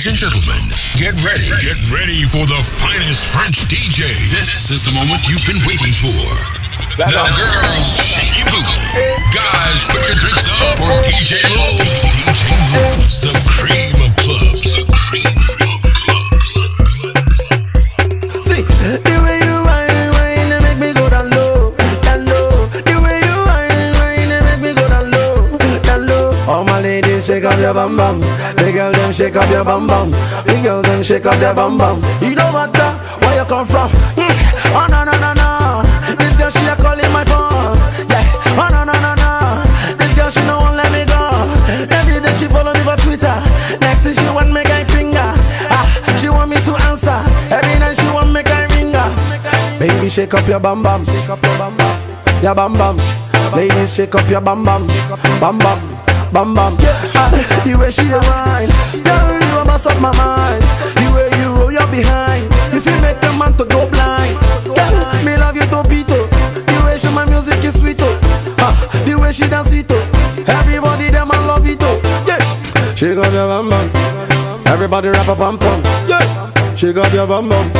Ladies and gentlemen, get ready. Get ready for the finest French DJ. This is the moment you've been waiting for. Now, girls, shake your booty. Guys, put your drinks up for DJ Lowe's. DJ Lowe's, the cream of clubs. The cream your bum bum. The girl them shake up your bum bum. The girls them shake up their bum bum. You don't matter where you come from. Mm. Oh no no no no. This girl she a calling my phone. Yeah. Oh no no no no. This girl she no won't let me go. Every day she follow me for Twitter. Next thing she want me guy finger. Ah, she want me to answer. Every night she want me guy ringer. Baby shake up your bum bum. Shake up your bum bum. Your bum bum. Ladies shake up your bum bum. Bum bum. Bum bum. Ah, the way she dey whine, girl you a mess up my mind. The way you roll your behind, if you make a man to go blind. Girl, me love you topito. The way she my music is sweet oh. Ah, the way she dance it oh. Everybody them I love it oh. Yeah. Shake up your bum bum. Everybody rap a bum bum. Yeah. Shake up your bum bum.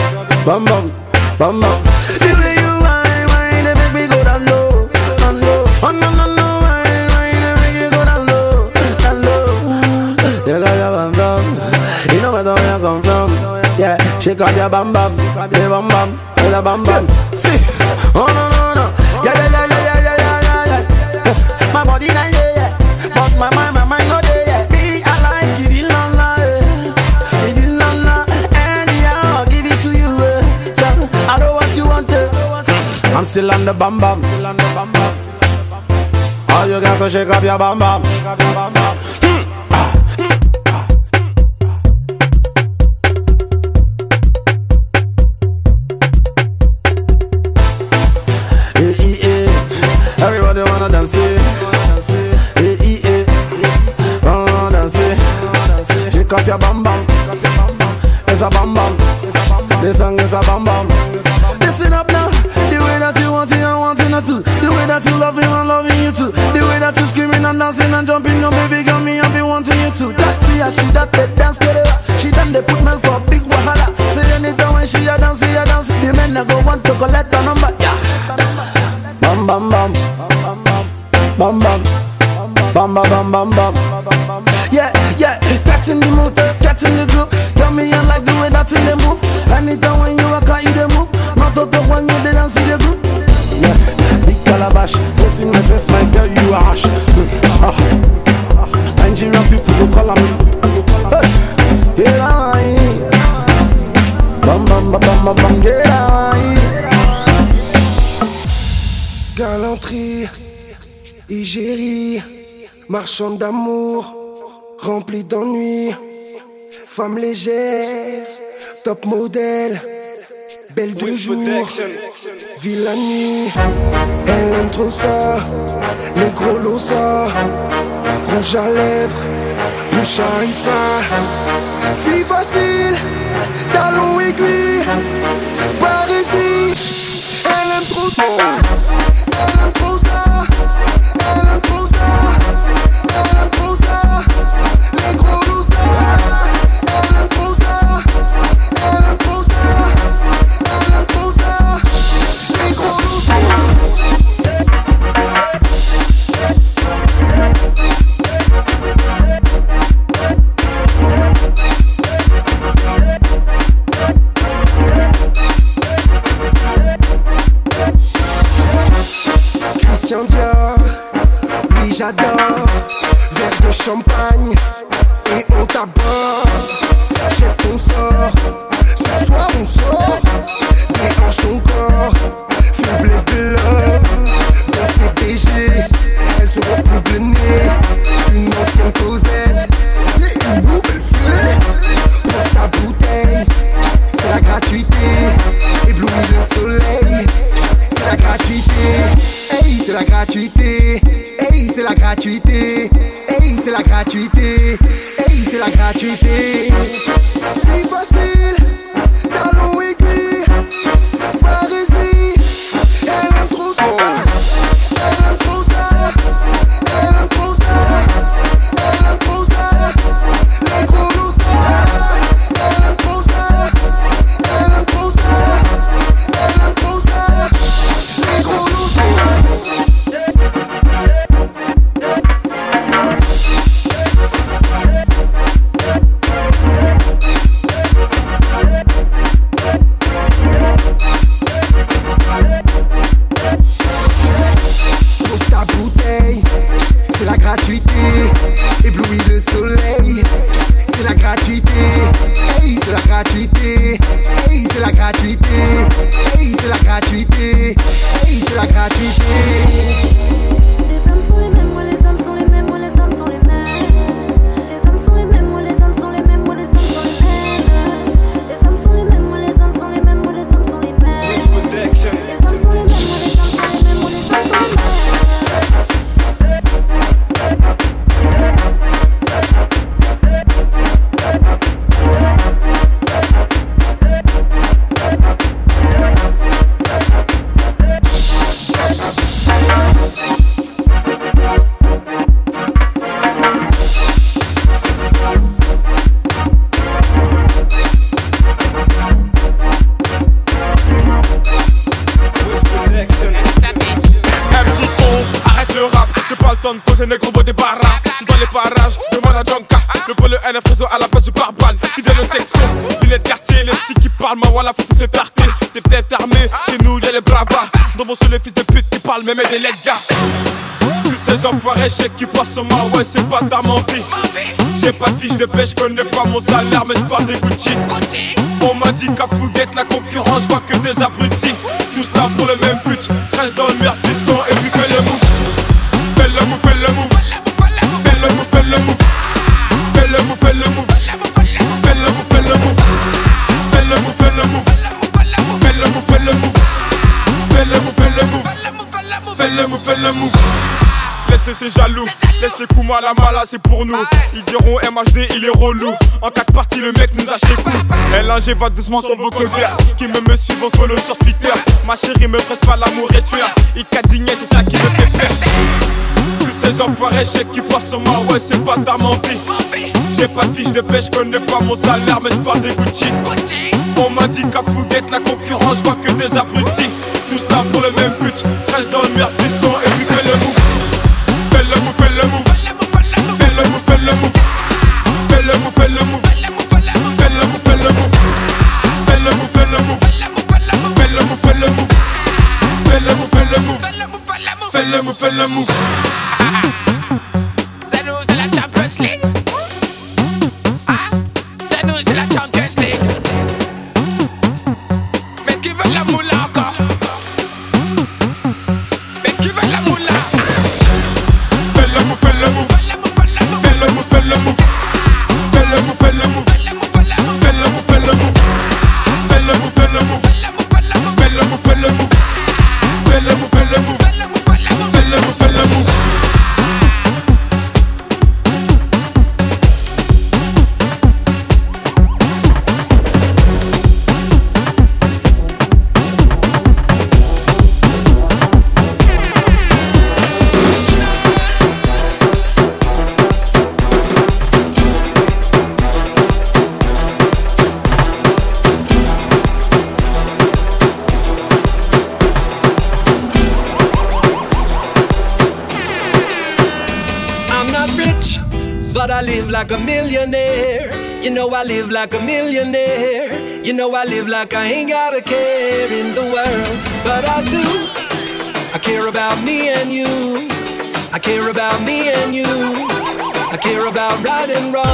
Bum bum. Bum bum. See the way you whine, whine, they make me go down low, down low. Oh no no no, Shake up your bum bum, your bum bum, your bum bum. See, oh no no no, yeah yeah yeah yeah yeah yeah yeah yeah. My body not there yet, but my mind, my mind not there yet. Me, I like it, la la, eh. it la la. Anyhow, I'll give it to you. I know what you want. eh. I'm still on the bum bum. All you got to shake up your bum bum. Bam bam bam. Bam bam. Bam bam bam. Yeah, yeah, in the mood, in the groove. Tell me I like the that in the move. Anytime when you walk out, you the move. Not to talk when you the dance, you the groove. Yeah, big calabash, this in my dress, my girl, you are ash. Ah, marchande d'amour, remplie d'ennui, femme légère, top modèle, belle de jour, vie la nuit. Elle aime trop ça, les gros losa, rouge à lèvres, bouche harissa. Fille facile, talon aiguille, par ici. Elle aime trop ça. Elle aime bravas. Dans mon seul fils de pute qui parlent, mais des lettres gars. Tous ces enfoirés, chèques qui passent sur ma ouais, c'est pas ta vie. J'ai pas de fiche de pêche, connais pas mon salaire, mais j'parle des Gucci. On m'a dit qu'à Fouguette, la concurrence, vois que des abrutis. Tous là pour le même but, reste dans le meilleur fiston et puis fais le move. Fais le move, fais le move. Laisse les jaloux, laisse les coups mal à mal, c'est pour nous. Ils diront MHD, il est relou. En quatre parties, le mec nous a chez coup. LNG va doucement sur vos colverts. Qui me me suivent, on follow sur Twitter. Ma chérie me presse pas l'amour et tu Il cadigné, c'est ça qui me fait perdre. Tous ces enfoirés, chèques qui passent sur moi, ouais, c'est pas ta vie. J'ai pas de fiche de pêche, connais pas mon salaire, mais j'parle des Gucci. On m'a dit qu'à Fouguette, la concurrence, je vois que des abrutis. Tous là pour le même but, reste dans le fiston le move, fais le move. Fais le move, fais le move. Fais le move, fais le move. Fais le move, fais le move. Fais le move, fais le move. Fais le move, fais le move. Fais le like I ain't got a care in the world, but I do. I care about me and you. I care about me and you. I care about right and wrong.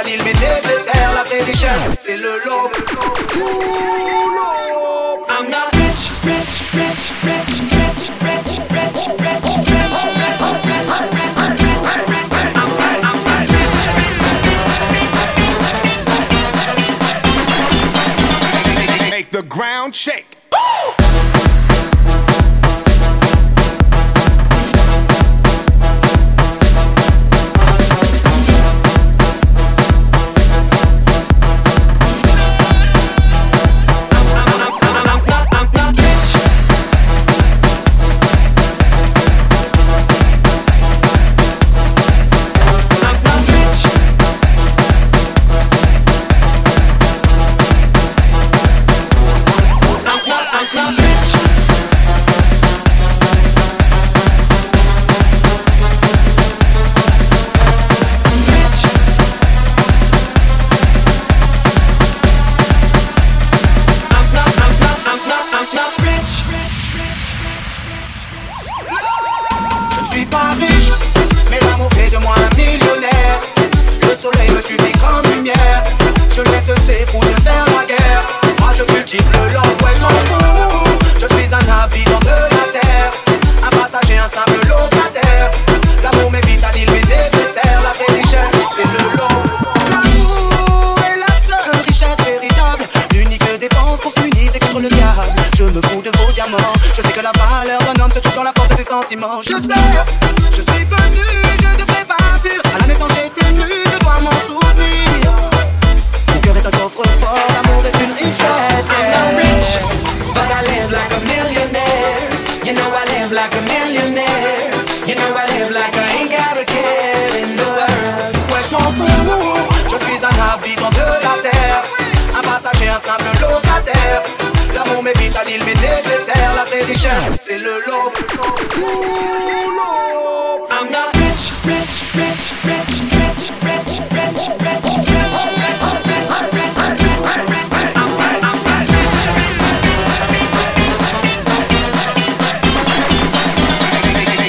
Khalil, mais nécessaire la prédiction, c'est le long. M'est nécessaire la C'est le lot I'm not rich, rich, rich, rich,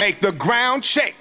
Make the ground shake.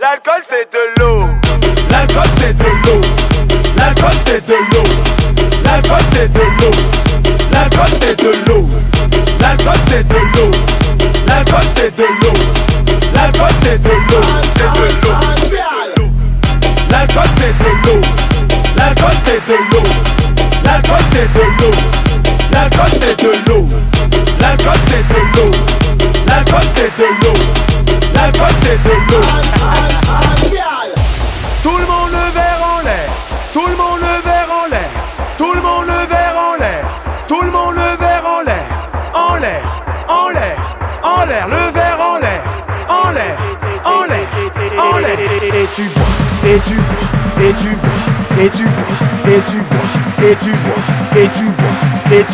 L'alcool c'est de l'eau.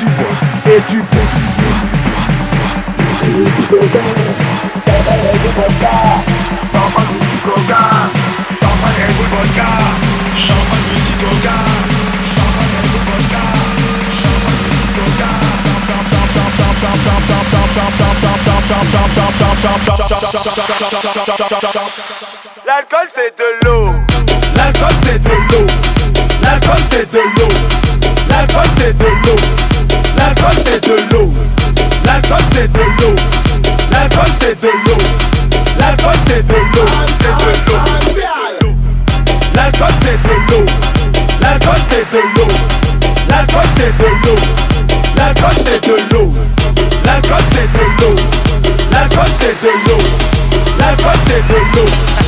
tu bois, et tu bois, L'alcool c'est de l'eau. L'alcool c'est de l'eau. L'alcool c'est de l'eau. L'alcool c'est de l'eau. L'alcool c'est de l'eau. L'alcool c'est de l'eau. L'alcool c'est de l'eau. L'alcool c'est de l'eau. C'est de l'eau. L'alcool c'est de l'eau. L'alcool c'est de l'eau. L'alcool c'est de l'eau. L'alcool c'est de l'eau. L'alcool c'est de l'eau. L'alcool c'est de l'eau. L'alcool c'est de l'eau.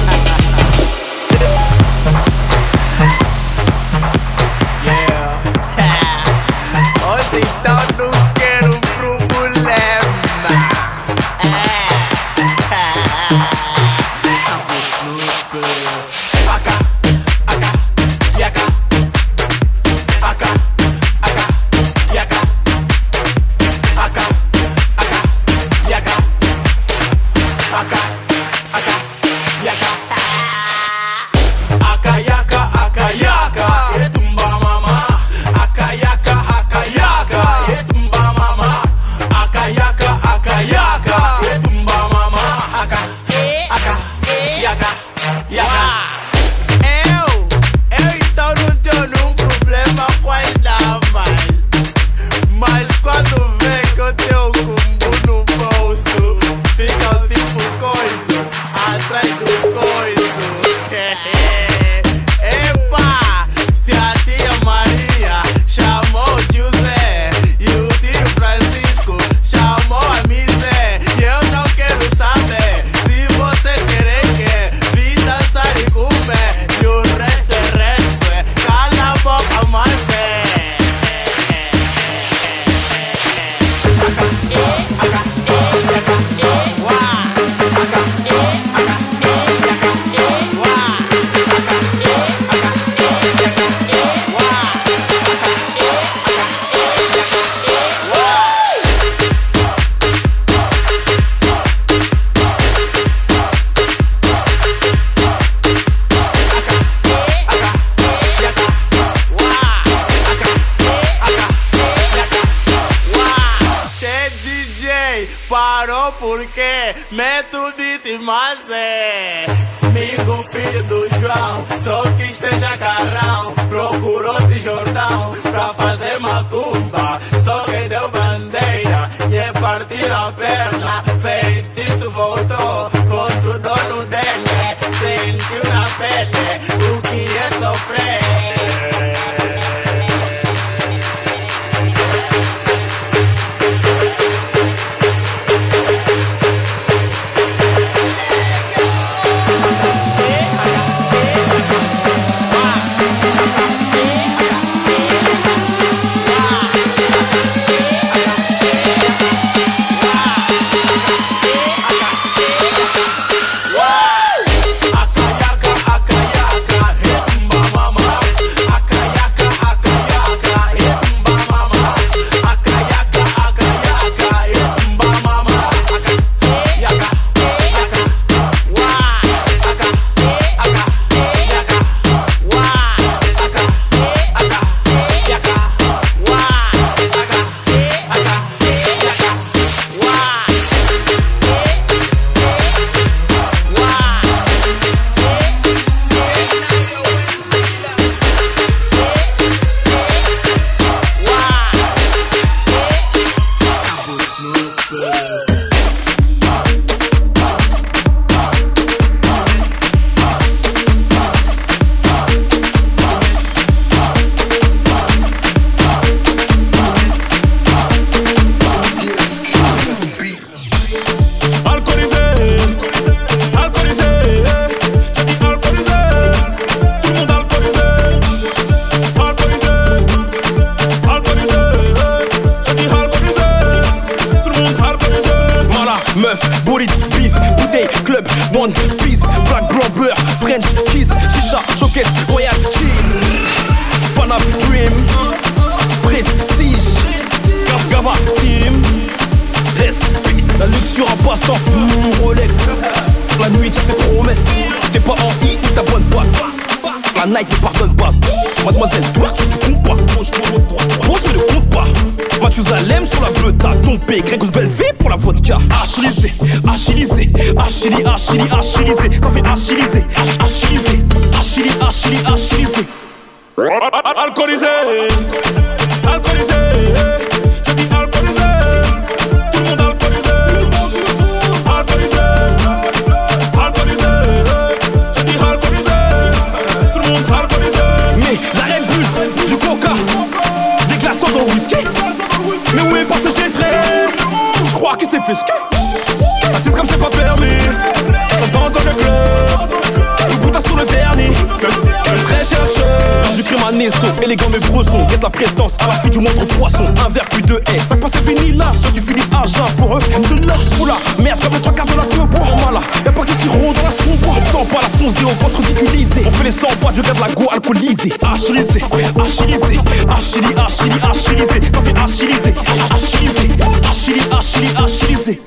One piece, black, beurre, French, kiss, chicha, showcase, royal, cheese, Panam, dream, prestige, Gav, Gava, team, Respect, la luxure en passe-temps, mm, Rolex, la nuit tu sais promesses, t'es pas en I, ou t'abonnes pas, la night ne pardonne pas, mademoiselle, toi tu, Mathusalem sur la bleuta, tombé, Grégos Belvé pour la vodka, achilisé, achilisé, achili, achili, achilisé, ça fait achiliser, achilisé, achili, achili, achilisé. Alcoolisé, alcoolisé, fait ski. Tisse comme c'est pas permis. On danse dans le club. Le boutin sur le vernis. Le vrai chercheur. Du crime à Nesso, élégant mais brosson. Guette la prestance à la fille du moindre poisson. Un verre plus de haie. Ça passe c'est fini là. Ceux qui finissent à jeun pour eux. De l'or Oula, merde, comme le trois quarts de la queue pour en mala. Y'a pas qui sirop dans la sombre. On sent pas la fonce des on se ridiculiser. On fait les 100 pas du gars de la go alcoolisé. Achilisé, achilisé, achili, achili, achilisé. Ça fait achiliser, achilisé, achili, achili, achilisé.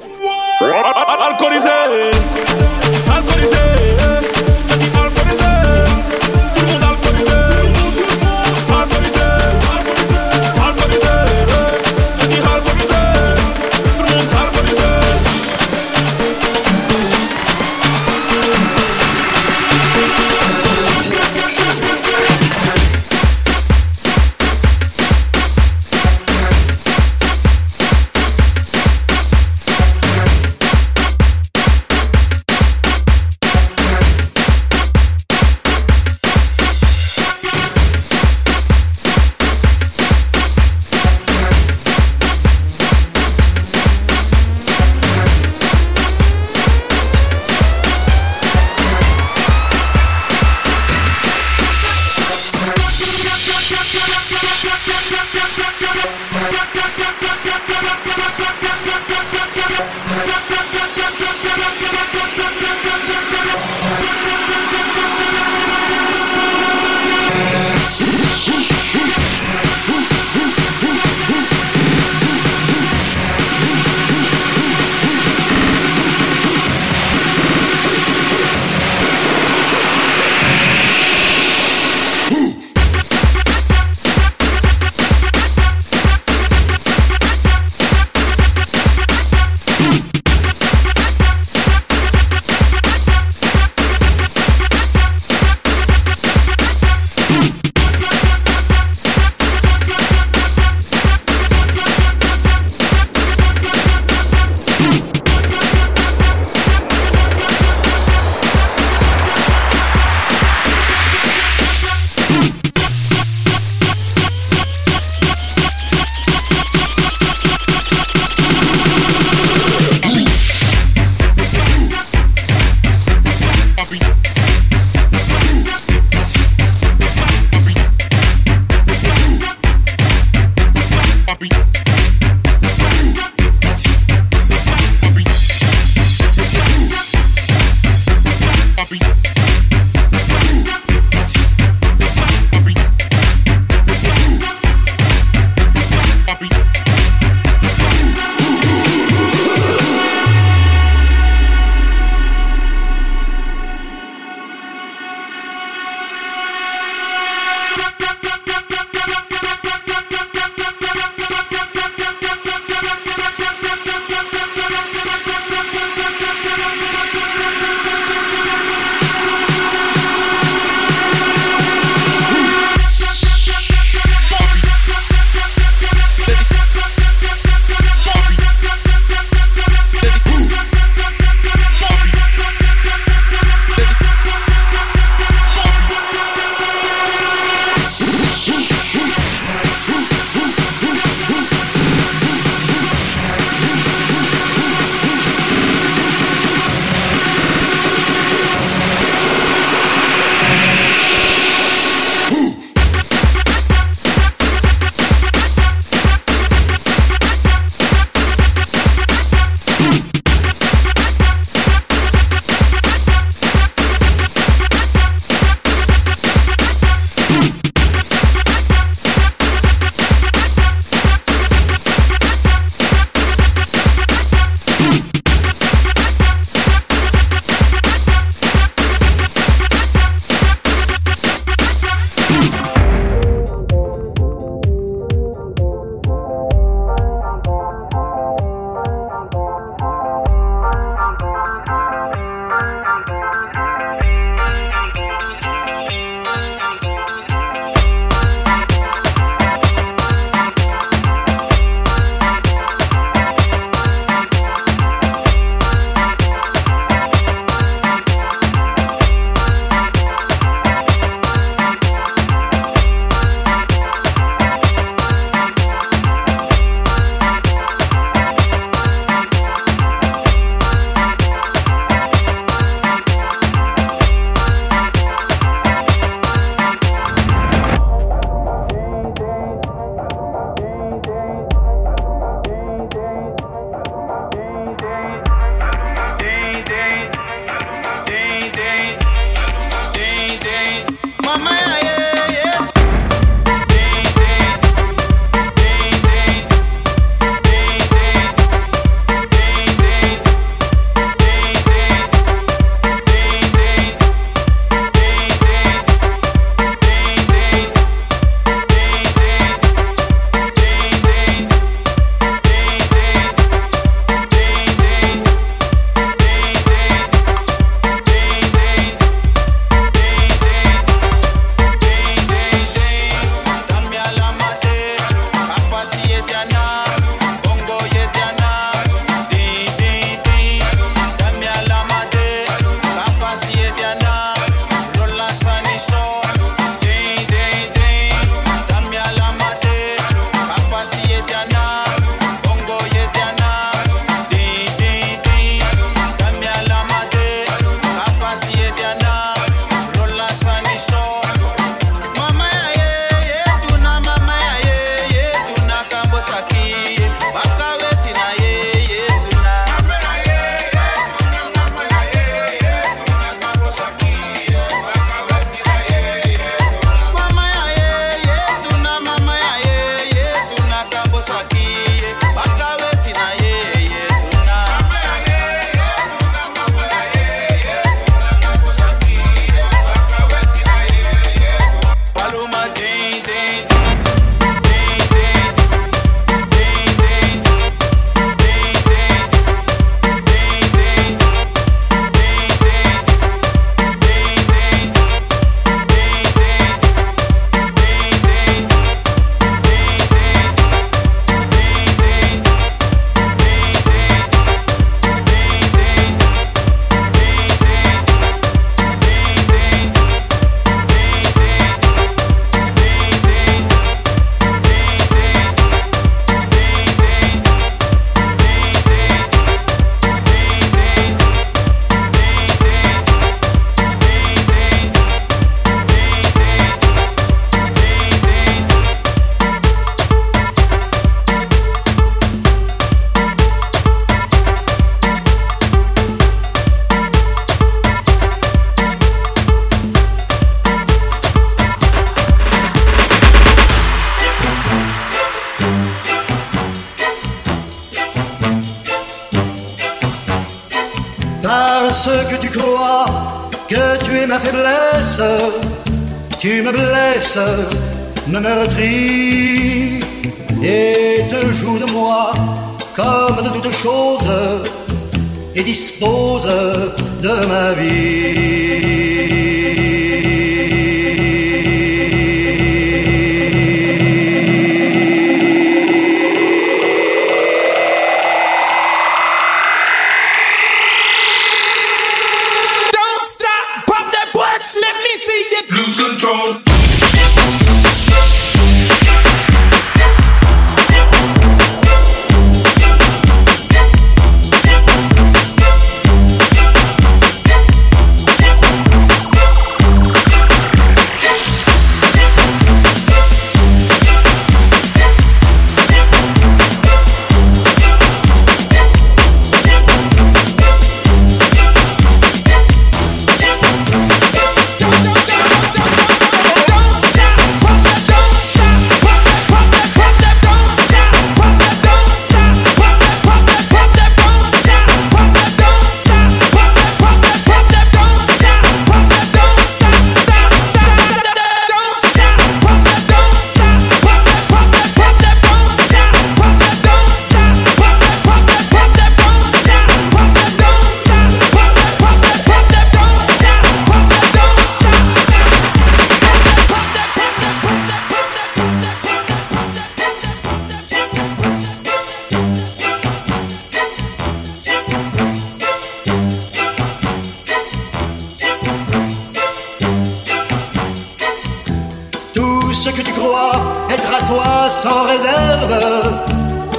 et te joue de moi comme de toutes choses et dispose de ma vie.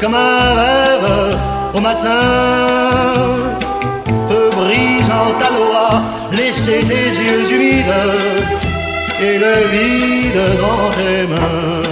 comme un rêve au matin. Peu brisant ta loi, laisser tes yeux humides et le vide dans tes mains.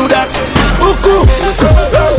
do that. Uku.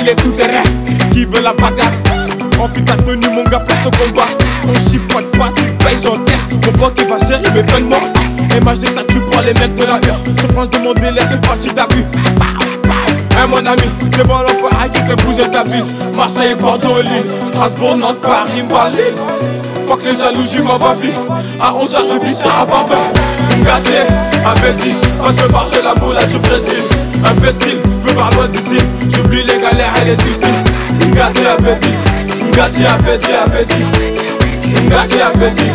Il est tout terrain. Qui veut la bagarre Envie ta tenue, mon gars, place au combat. On chie pas de fatigue, paye, j'encaisse. Mon banque va gérer mes vêtements. MHD, ça tue pour les mecs de la heure. Je pense de mon délai, sais pas si t'as vu. Hein, mon ami, c'est bon l'enfoiré qui fait bouger ta ville. Marseille, Bordeaux, Lille, Strasbourg, Nantes, Paris, Malais. Fuck les jaloux, j'y m'en vie. À 11h, je vis ça à Baba. Gâté, appétit, on se barge la moula du Brésil. Imbécile, d'ici. J'oublie les galères et les soucis. Gâté, appétit, gâté, appétit, appétit. Gâté, appétit.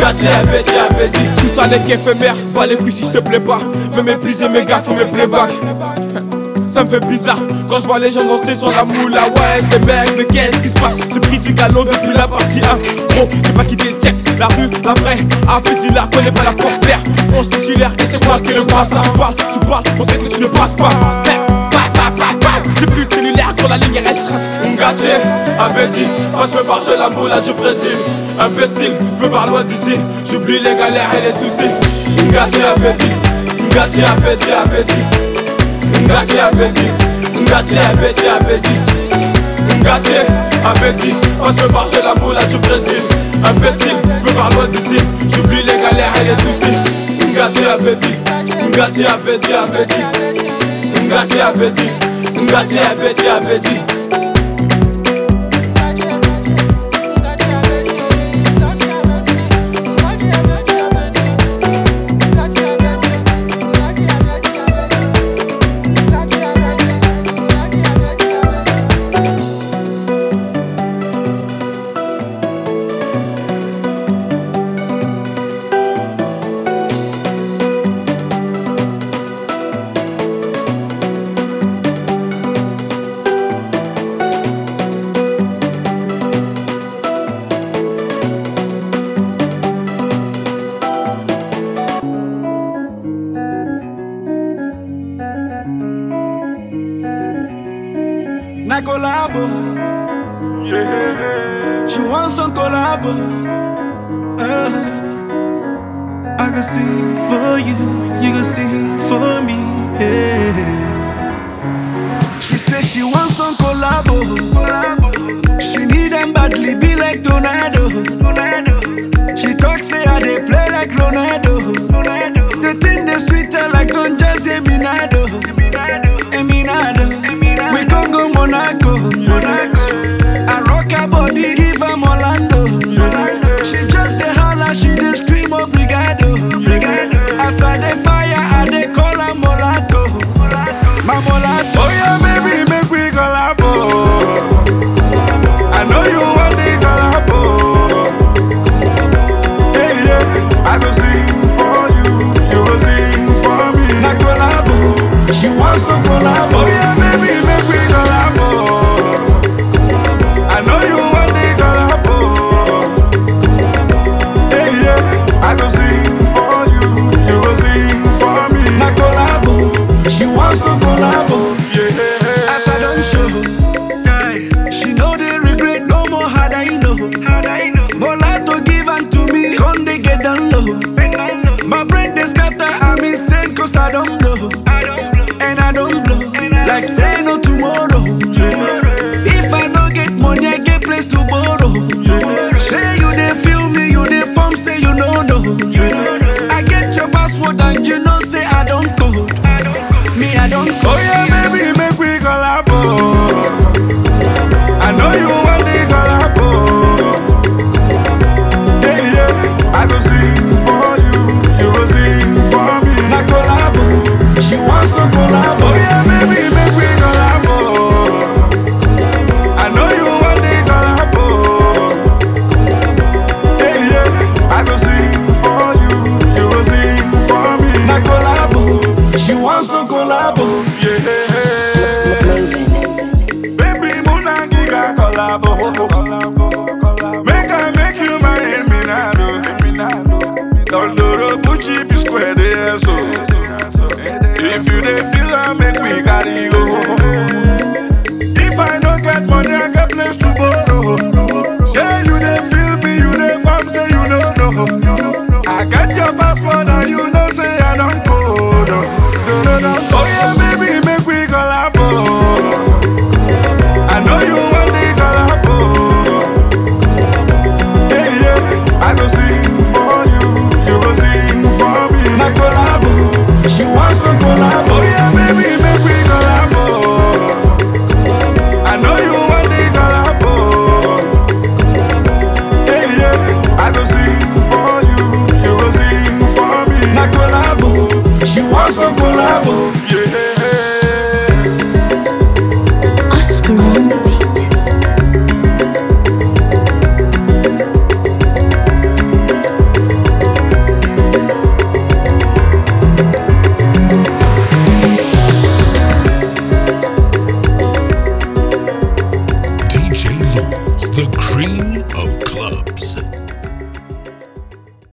Gâté, appétit, appétit. Tout ça n'est qu'éphémère, pas les couilles si je te plais pas. Me mépriser mes gars, faut mes playbacks. Ça me fait bizarre quand je vois les gens danser sur la moula Ouais je bec mais qu'est-ce qui se passe? J'ai pris du galon depuis la partie 1 Gros j'ai pas quitté le texte La rue, la vraie, un petit lard connais pas la porte claire On se titulaire et c'est moi qui le brasse Tu parles, tu parles, on sait que tu ne passes pas J'ai plus de cellulaire quand la ligne est restreinte. Ngati, appétit, je me barge la moula du Brésil. Imbécile, me barre loin d'ici J'oublie les galères et les soucis. Ngati, appétit, Ngati, appétit, appétit. Ngati appétit, Ngati appétit, appétit. Ngati appétit, on se barge la moula du Brésil. Imbécile, veux loin d'ici J'oublie les galères et les soucis. Ngati appétit, Ngati appétit, appétit Ngati appétit, Ngati appétit, appétit